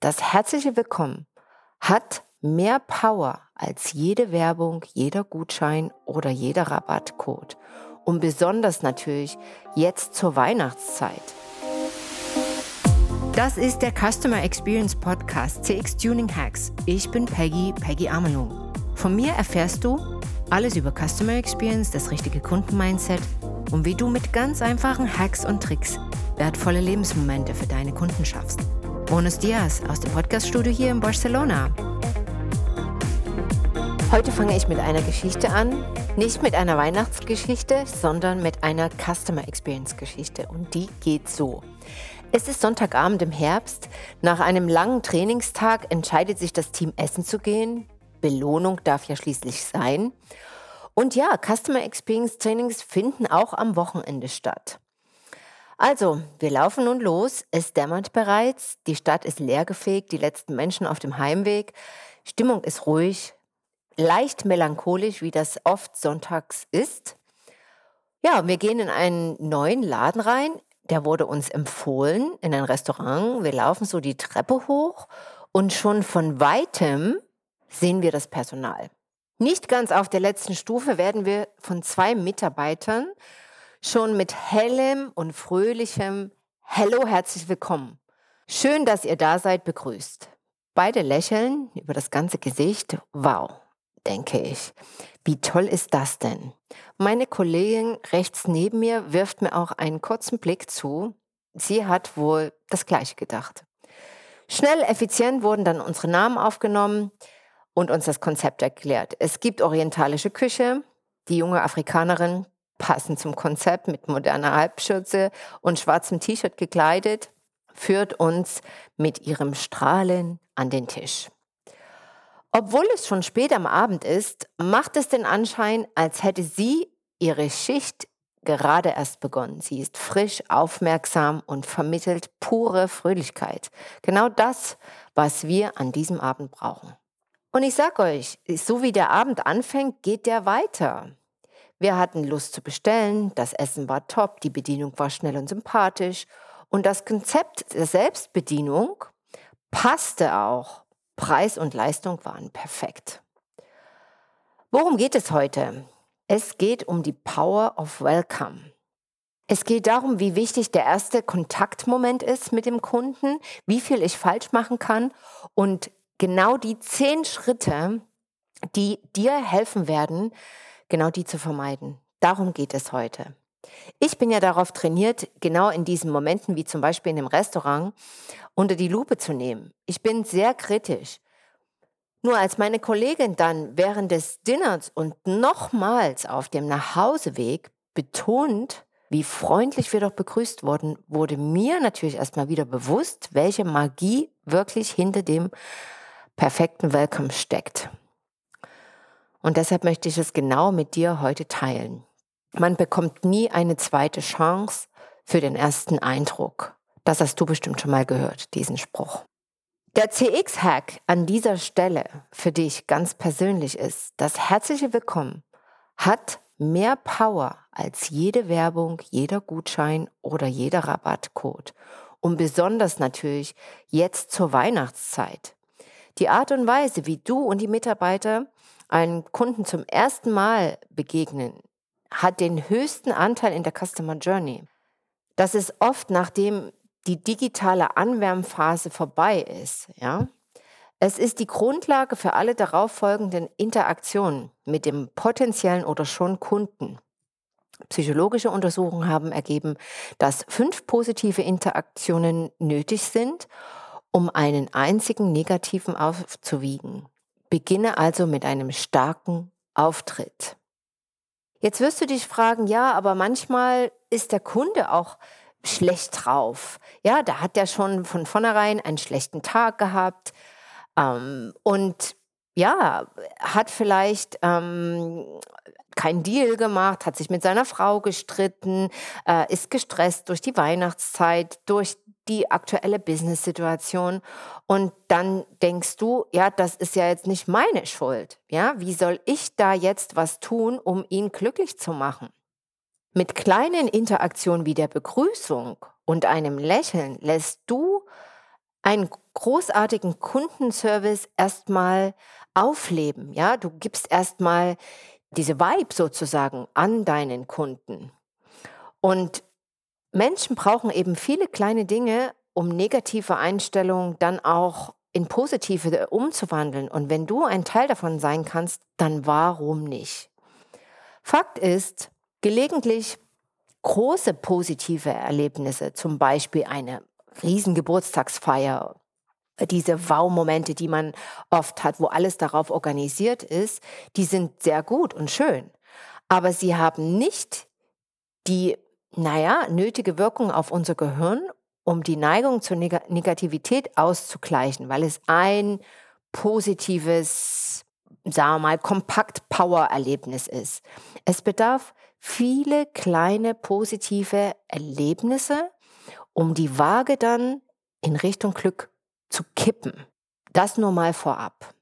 Das herzliche Willkommen hat mehr Power als jede Werbung, jeder Gutschein oder jeder Rabattcode. Und besonders natürlich jetzt zur Weihnachtszeit. Das ist der Customer Experience Podcast CX Tuning Hacks. Ich bin Peggy, Peggy Amelung. Von mir erfährst du alles über Customer Experience, das richtige Kundenmindset und wie du mit ganz einfachen Hacks und Tricks wertvolle Lebensmomente für deine Kunden schaffst. Buenos Dias aus dem Podcaststudio hier in Barcelona. Heute fange ich mit einer Geschichte an. Nicht mit einer Weihnachtsgeschichte, sondern mit einer Customer Experience Geschichte. Und die geht so. Es ist Sonntagabend im Herbst. Nach einem langen Trainingstag entscheidet sich das Team essen zu gehen. Belohnung darf ja schließlich sein. Und ja, Customer Experience Trainings finden auch am Wochenende statt. Also, wir laufen nun los. Es dämmert bereits. Die Stadt ist leergefegt, die letzten Menschen auf dem Heimweg. Stimmung ist ruhig, leicht melancholisch, wie das oft sonntags ist. Ja, wir gehen in einen neuen Laden rein. Der wurde uns empfohlen in ein Restaurant. Wir laufen so die Treppe hoch und schon von weitem sehen wir das Personal. Nicht ganz auf der letzten Stufe werden wir von zwei Mitarbeitern schon mit hellem und fröhlichem Hallo, herzlich willkommen. Schön, dass ihr da seid, begrüßt. Beide lächeln über das ganze Gesicht. Wow, denke ich. Wie toll ist das denn? Meine Kollegin rechts neben mir wirft mir auch einen kurzen Blick zu. Sie hat wohl das gleiche gedacht. Schnell, effizient wurden dann unsere Namen aufgenommen und uns das Konzept erklärt. Es gibt orientalische Küche. Die junge Afrikanerin passend zum Konzept mit moderner Halbschürze und schwarzem T-Shirt gekleidet, führt uns mit ihrem Strahlen an den Tisch. Obwohl es schon spät am Abend ist, macht es den Anschein, als hätte sie ihre Schicht gerade erst begonnen. Sie ist frisch, aufmerksam und vermittelt pure Fröhlichkeit. Genau das, was wir an diesem Abend brauchen. Und ich sag euch, so wie der Abend anfängt, geht der weiter. Wir hatten Lust zu bestellen, das Essen war top, die Bedienung war schnell und sympathisch und das Konzept der Selbstbedienung passte auch. Preis und Leistung waren perfekt. Worum geht es heute? Es geht um die Power of Welcome. Es geht darum, wie wichtig der erste Kontaktmoment ist mit dem Kunden, wie viel ich falsch machen kann und genau die zehn Schritte, die dir helfen werden, genau die zu vermeiden. Darum geht es heute. Ich bin ja darauf trainiert, genau in diesen Momenten, wie zum Beispiel in dem Restaurant, unter die Lupe zu nehmen. Ich bin sehr kritisch. Nur als meine Kollegin dann während des Dinners und nochmals auf dem Nachhauseweg betont, wie freundlich wir doch begrüßt wurden, wurde mir natürlich erstmal wieder bewusst, welche Magie wirklich hinter dem perfekten Welcome steckt. Und deshalb möchte ich es genau mit dir heute teilen. Man bekommt nie eine zweite Chance für den ersten Eindruck. Das hast du bestimmt schon mal gehört, diesen Spruch. Der CX-Hack an dieser Stelle für dich ganz persönlich ist, das herzliche Willkommen hat mehr Power als jede Werbung, jeder Gutschein oder jeder Rabattcode. Und besonders natürlich jetzt zur Weihnachtszeit. Die Art und Weise, wie du und die Mitarbeiter einen Kunden zum ersten Mal begegnen, hat den höchsten Anteil in der Customer Journey. Das ist oft, nachdem die digitale Anwärmphase vorbei ist. Ja? Es ist die Grundlage für alle darauffolgenden Interaktionen mit dem potenziellen oder schon Kunden. Psychologische Untersuchungen haben ergeben, dass fünf positive Interaktionen nötig sind, um einen einzigen negativen aufzuwiegen. Beginne also mit einem starken Auftritt. Jetzt wirst du dich fragen, ja, aber manchmal ist der Kunde auch schlecht drauf. Ja, da hat er schon von vornherein einen schlechten Tag gehabt ähm, und ja, hat vielleicht ähm, keinen Deal gemacht, hat sich mit seiner Frau gestritten, äh, ist gestresst durch die Weihnachtszeit, durch die aktuelle Business-Situation und dann denkst du, ja, das ist ja jetzt nicht meine Schuld. Ja, wie soll ich da jetzt was tun, um ihn glücklich zu machen? Mit kleinen Interaktionen wie der Begrüßung und einem Lächeln lässt du einen großartigen Kundenservice erstmal aufleben. Ja, du gibst erstmal diese Vibe sozusagen an deinen Kunden. Und Menschen brauchen eben viele kleine Dinge, um negative Einstellungen dann auch in positive umzuwandeln. Und wenn du ein Teil davon sein kannst, dann warum nicht? Fakt ist, gelegentlich große positive Erlebnisse, zum Beispiel eine riesen Geburtstagsfeier, diese Wow-Momente, die man oft hat, wo alles darauf organisiert ist, die sind sehr gut und schön. Aber sie haben nicht die, naja, nötige Wirkung auf unser Gehirn, um die Neigung zur Neg Negativität auszugleichen, weil es ein positives, sagen wir mal, Kompakt-Power-Erlebnis ist. Es bedarf viele kleine positive Erlebnisse, um die Waage dann in Richtung Glück zu kippen. Das nur mal vorab.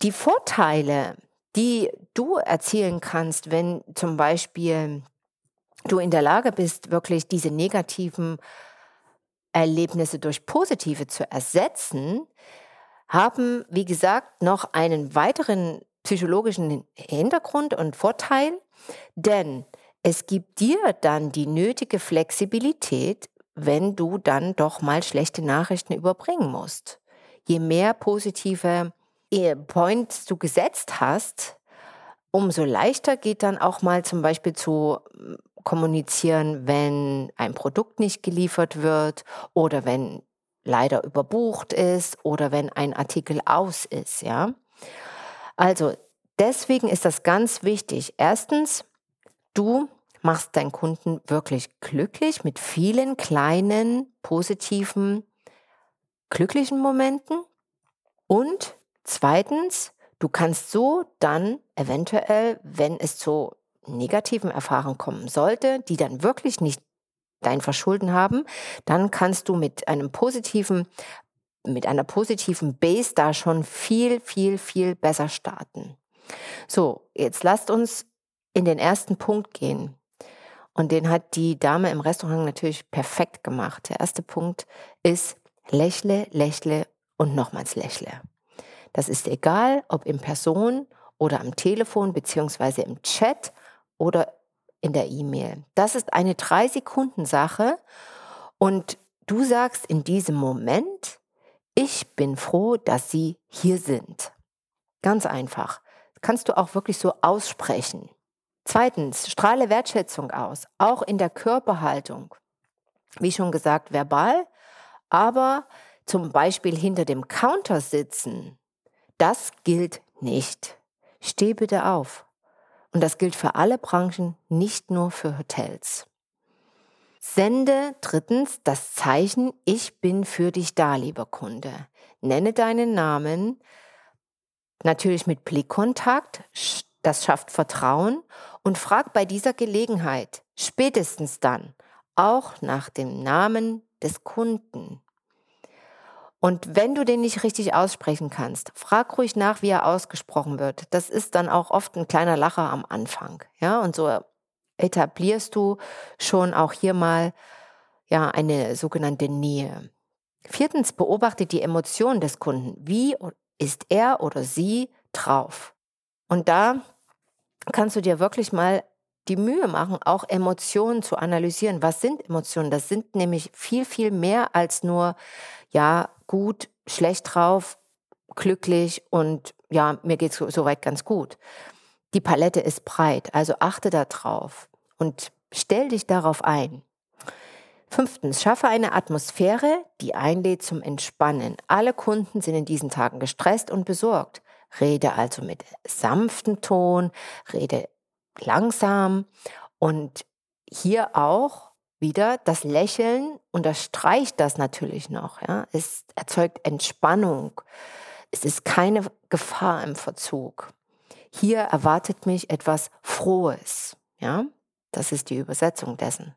Die Vorteile, die du erzielen kannst, wenn zum Beispiel du in der Lage bist, wirklich diese negativen Erlebnisse durch positive zu ersetzen, haben, wie gesagt, noch einen weiteren psychologischen Hintergrund und Vorteil, denn es gibt dir dann die nötige Flexibilität, wenn du dann doch mal schlechte Nachrichten überbringen musst. Je mehr positive Points du gesetzt hast, umso leichter geht dann auch mal zum Beispiel zu hm, kommunizieren, wenn ein Produkt nicht geliefert wird oder wenn leider überbucht ist oder wenn ein Artikel aus ist, ja. Also deswegen ist das ganz wichtig. Erstens, du machst deinen Kunden wirklich glücklich mit vielen kleinen, positiven, glücklichen Momenten. Und zweitens, du kannst so dann eventuell, wenn es zu negativen Erfahrungen kommen sollte, die dann wirklich nicht dein Verschulden haben, dann kannst du mit einem positiven, mit einer positiven Base da schon viel, viel, viel besser starten. So, jetzt lasst uns in den ersten Punkt gehen. Und den hat die Dame im Restaurant natürlich perfekt gemacht. Der erste Punkt ist lächle, lächle und nochmals lächle. Das ist egal, ob in Person oder am Telefon beziehungsweise im Chat oder in der E-Mail. Das ist eine drei Sekunden Sache und du sagst in diesem Moment, ich bin froh, dass Sie hier sind. Ganz einfach. Kannst du auch wirklich so aussprechen. Zweitens, strahle Wertschätzung aus, auch in der Körperhaltung. Wie schon gesagt, verbal, aber zum Beispiel hinter dem Counter sitzen, das gilt nicht. Steh bitte auf. Und das gilt für alle Branchen, nicht nur für Hotels. Sende drittens das Zeichen, ich bin für dich da, lieber Kunde. Nenne deinen Namen, natürlich mit Blickkontakt, das schafft Vertrauen und frag bei dieser Gelegenheit, spätestens dann, auch nach dem Namen des Kunden. Und wenn du den nicht richtig aussprechen kannst, frag ruhig nach, wie er ausgesprochen wird. Das ist dann auch oft ein kleiner Lacher am Anfang. Ja, und so etablierst du schon auch hier mal ja eine sogenannte Nähe. Viertens, beobachte die Emotionen des Kunden. Wie ist er oder sie drauf? Und da kannst du dir wirklich mal die Mühe machen, auch Emotionen zu analysieren. Was sind Emotionen? Das sind nämlich viel, viel mehr als nur, ja, gut, schlecht drauf, glücklich und ja, mir geht es soweit ganz gut. Die Palette ist breit, also achte darauf und stell dich darauf ein. Fünftens, schaffe eine Atmosphäre, die einlädt zum Entspannen. Alle Kunden sind in diesen Tagen gestresst und besorgt. Rede also mit sanftem Ton, rede langsam und hier auch wieder das Lächeln unterstreicht das natürlich noch. Ja? Es erzeugt Entspannung. Es ist keine Gefahr im Verzug. Hier erwartet mich etwas Frohes. Ja? Das ist die Übersetzung dessen.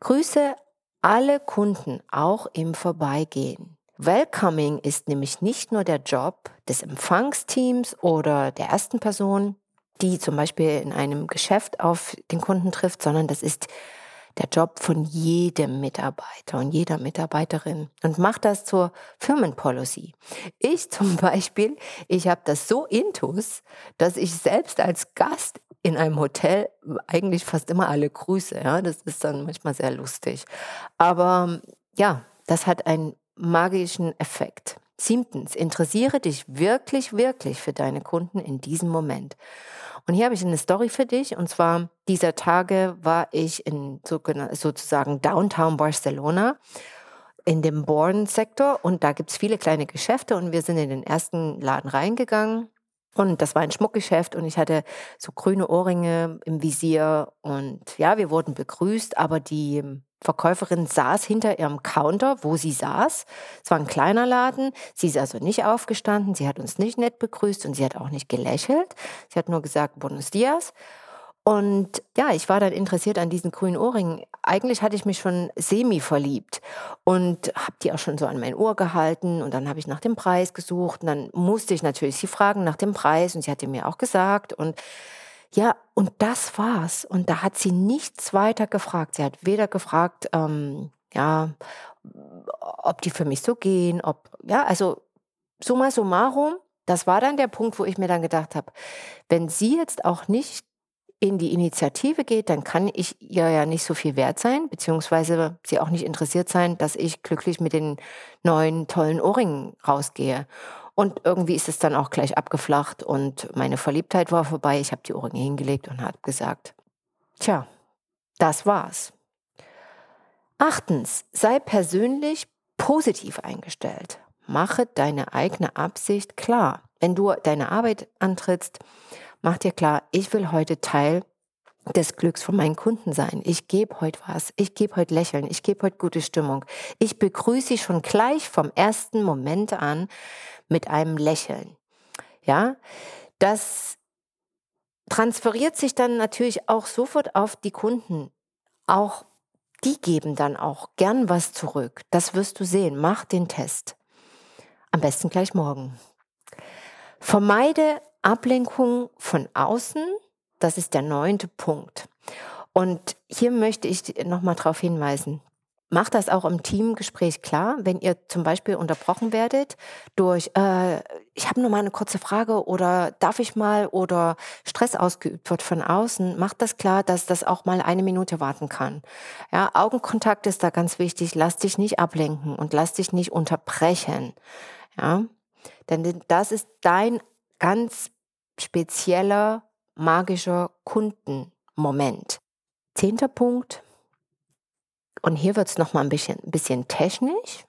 Grüße alle Kunden auch im Vorbeigehen. Welcoming ist nämlich nicht nur der Job des Empfangsteams oder der ersten Person, die zum Beispiel in einem Geschäft auf den Kunden trifft, sondern das ist der Job von jedem Mitarbeiter und jeder Mitarbeiterin und mach das zur Firmenpolicy. Ich zum Beispiel, ich habe das so intus, dass ich selbst als Gast in einem Hotel eigentlich fast immer alle grüße. Ja? Das ist dann manchmal sehr lustig. Aber ja, das hat einen magischen Effekt. Siebtens, interessiere dich wirklich, wirklich für deine Kunden in diesem Moment. Und hier habe ich eine Story für dich. Und zwar dieser Tage war ich in sozusagen Downtown Barcelona in dem Born-Sektor und da gibt es viele kleine Geschäfte und wir sind in den ersten Laden reingegangen und das war ein Schmuckgeschäft und ich hatte so grüne Ohrringe im Visier und ja, wir wurden begrüßt, aber die Verkäuferin saß hinter ihrem Counter, wo sie saß. Es war ein kleiner Laden. Sie ist also nicht aufgestanden. Sie hat uns nicht nett begrüßt und sie hat auch nicht gelächelt. Sie hat nur gesagt, Buenos Dias. Und ja, ich war dann interessiert an diesen grünen Ohrringen. Eigentlich hatte ich mich schon semi verliebt und habe die auch schon so an mein Ohr gehalten und dann habe ich nach dem Preis gesucht und dann musste ich natürlich sie fragen nach dem Preis und sie hatte mir auch gesagt und ja, und das war's. Und da hat sie nichts weiter gefragt. Sie hat weder gefragt, ähm, ja, ob die für mich so gehen, ob, ja, also summa summarum, das war dann der Punkt, wo ich mir dann gedacht habe, wenn sie jetzt auch nicht in die Initiative geht, dann kann ich ihr ja nicht so viel wert sein, beziehungsweise sie auch nicht interessiert sein, dass ich glücklich mit den neuen tollen Ohrringen rausgehe. Und irgendwie ist es dann auch gleich abgeflacht und meine Verliebtheit war vorbei. Ich habe die Ohrringe hingelegt und habe gesagt, tja, das war's. Achtens, sei persönlich positiv eingestellt. Mache deine eigene Absicht klar. Wenn du deine Arbeit antrittst, mach dir klar, ich will heute Teil des Glücks von meinen Kunden sein. Ich gebe heute was. Ich gebe heute Lächeln. Ich gebe heute gute Stimmung. Ich begrüße sie schon gleich vom ersten Moment an mit einem Lächeln. Ja, das transferiert sich dann natürlich auch sofort auf die Kunden. Auch die geben dann auch gern was zurück. Das wirst du sehen. Mach den Test. Am besten gleich morgen. Vermeide Ablenkung von außen das ist der neunte Punkt. Und hier möchte ich nochmal darauf hinweisen. Macht das auch im Teamgespräch klar, wenn ihr zum Beispiel unterbrochen werdet durch, äh, ich habe nur mal eine kurze Frage oder darf ich mal oder Stress ausgeübt wird von außen, macht das klar, dass das auch mal eine Minute warten kann. Ja, Augenkontakt ist da ganz wichtig. Lass dich nicht ablenken und lass dich nicht unterbrechen. Ja, denn das ist dein ganz spezieller magischer Kundenmoment. Zehnter Punkt. Und hier wird es nochmal ein bisschen, bisschen technisch.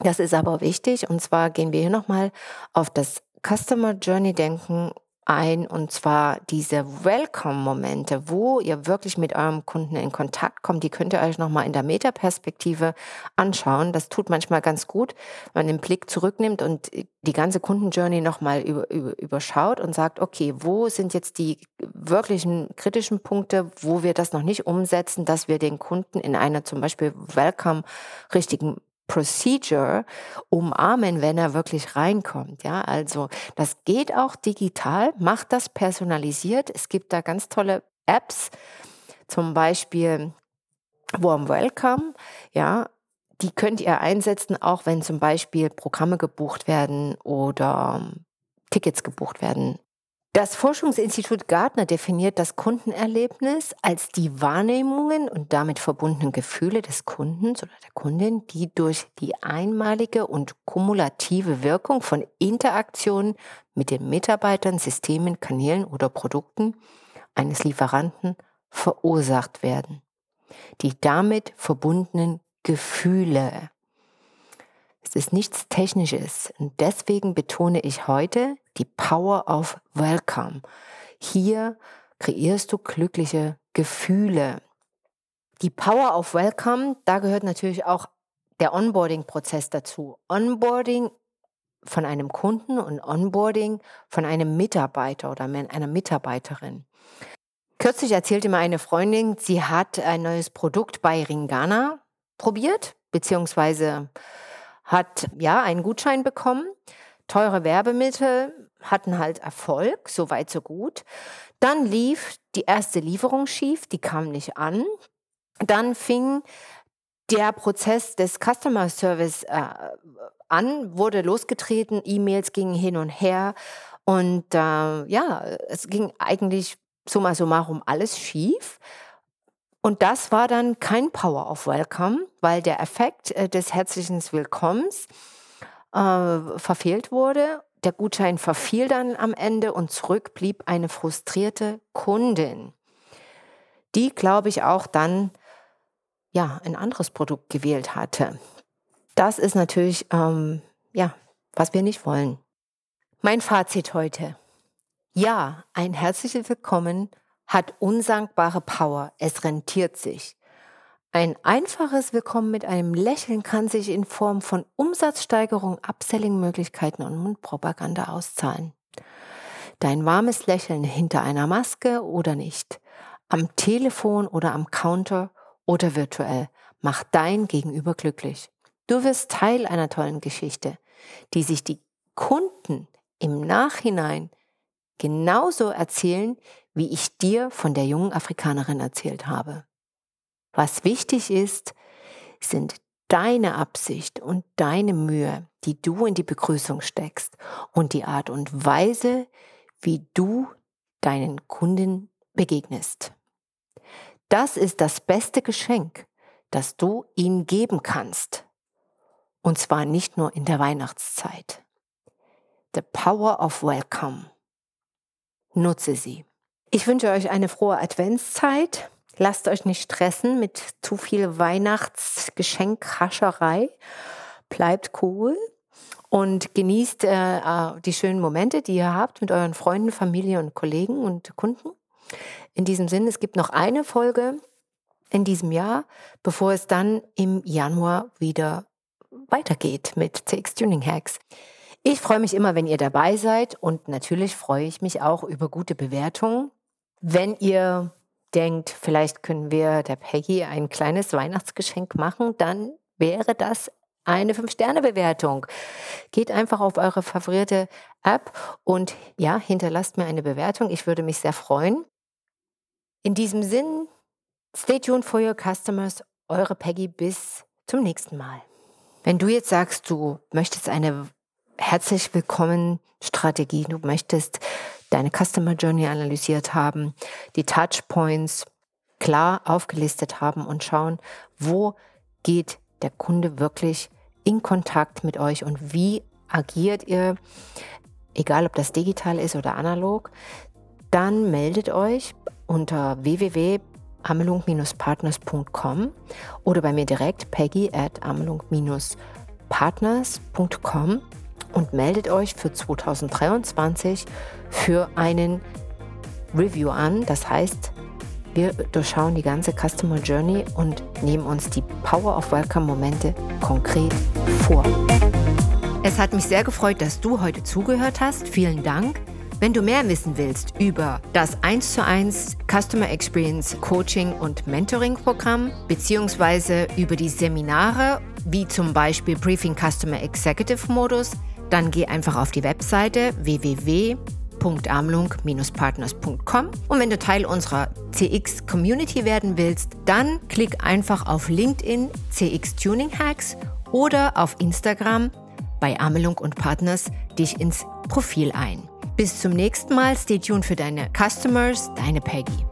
Das ist aber wichtig. Und zwar gehen wir hier nochmal auf das Customer Journey Denken ein, und zwar diese Welcome-Momente, wo ihr wirklich mit eurem Kunden in Kontakt kommt. Die könnt ihr euch nochmal in der Metaperspektive anschauen. Das tut manchmal ganz gut, wenn man den Blick zurücknimmt und die ganze Kundenjourney nochmal über, über, überschaut und sagt, okay, wo sind jetzt die wirklichen kritischen Punkte, wo wir das noch nicht umsetzen, dass wir den Kunden in einer zum Beispiel Welcome richtigen Procedure umarmen, wenn er wirklich reinkommt. Ja, also das geht auch digital, macht das personalisiert. Es gibt da ganz tolle Apps, zum Beispiel Warm Welcome. Ja, die könnt ihr einsetzen, auch wenn zum Beispiel Programme gebucht werden oder Tickets gebucht werden das Forschungsinstitut Gartner definiert das Kundenerlebnis als die Wahrnehmungen und damit verbundenen Gefühle des Kundens oder der Kundin, die durch die einmalige und kumulative Wirkung von Interaktionen mit den Mitarbeitern, Systemen, Kanälen oder Produkten eines Lieferanten verursacht werden. Die damit verbundenen Gefühle. Es ist nichts Technisches und deswegen betone ich heute die Power of Welcome. Hier kreierst du glückliche Gefühle. Die Power of Welcome, da gehört natürlich auch der Onboarding-Prozess dazu. Onboarding von einem Kunden und Onboarding von einem Mitarbeiter oder einer Mitarbeiterin. Kürzlich erzählte mir eine Freundin, sie hat ein neues Produkt bei Ringana probiert, beziehungsweise hat ja einen Gutschein bekommen. Teure Werbemittel, hatten halt Erfolg, so weit, so gut. Dann lief die erste Lieferung schief, die kam nicht an. Dann fing der Prozess des Customer Service äh, an, wurde losgetreten, E-Mails gingen hin und her und äh, ja, es ging eigentlich summa summarum alles schief. Und das war dann kein Power of Welcome, weil der Effekt äh, des herzlichen Willkommens äh, verfehlt wurde. Der Gutschein verfiel dann am Ende und zurück blieb eine frustrierte Kundin, die, glaube ich, auch dann ja ein anderes Produkt gewählt hatte. Das ist natürlich ähm, ja was wir nicht wollen. Mein Fazit heute: Ja, ein herzliches Willkommen hat unsankbare Power. Es rentiert sich. Ein einfaches Willkommen mit einem Lächeln kann sich in Form von Umsatzsteigerung, Upselling-Möglichkeiten und Mundpropaganda auszahlen. Dein warmes Lächeln hinter einer Maske oder nicht, am Telefon oder am Counter oder virtuell, macht dein Gegenüber glücklich. Du wirst Teil einer tollen Geschichte, die sich die Kunden im Nachhinein genauso erzählen, wie ich dir von der jungen Afrikanerin erzählt habe. Was wichtig ist, sind deine Absicht und deine Mühe, die du in die Begrüßung steckst und die Art und Weise, wie du deinen Kunden begegnest. Das ist das beste Geschenk, das du ihnen geben kannst. Und zwar nicht nur in der Weihnachtszeit. The Power of Welcome. Nutze sie. Ich wünsche euch eine frohe Adventszeit. Lasst euch nicht stressen mit zu viel Weihnachtsgeschenkhascherei. Bleibt cool und genießt äh, äh, die schönen Momente, die ihr habt mit euren Freunden, Familie und Kollegen und Kunden. In diesem Sinne, es gibt noch eine Folge in diesem Jahr, bevor es dann im Januar wieder weitergeht mit CX Tuning Hacks. Ich freue mich immer, wenn ihr dabei seid und natürlich freue ich mich auch über gute Bewertungen. Wenn ihr denkt, vielleicht können wir der Peggy ein kleines Weihnachtsgeschenk machen, dann wäre das eine 5-Sterne-Bewertung. Geht einfach auf eure favorierte App und ja, hinterlasst mir eine Bewertung. Ich würde mich sehr freuen. In diesem Sinn, stay tuned for your customers. Eure Peggy bis zum nächsten Mal. Wenn du jetzt sagst, du möchtest eine herzlich willkommen Strategie, du möchtest deine Customer Journey analysiert haben, die Touchpoints klar aufgelistet haben und schauen, wo geht der Kunde wirklich in Kontakt mit euch und wie agiert ihr, egal ob das digital ist oder analog, dann meldet euch unter www.amelung-partners.com oder bei mir direkt peggy at amelung-partners.com und meldet euch für 2023 für einen Review an. Das heißt, wir durchschauen die ganze Customer Journey und nehmen uns die Power of Welcome Momente konkret vor. Es hat mich sehr gefreut, dass du heute zugehört hast. Vielen Dank. Wenn du mehr wissen willst über das 1 zu 1 Customer Experience Coaching und Mentoring Programm beziehungsweise über die Seminare wie zum Beispiel Briefing Customer Executive Modus, dann geh einfach auf die Webseite www.amlung-partners.com und wenn du Teil unserer CX Community werden willst, dann klick einfach auf LinkedIn CX Tuning Hacks oder auf Instagram bei Amelung und Partners dich ins Profil ein. Bis zum nächsten Mal, stay tuned für deine Customers, deine Peggy.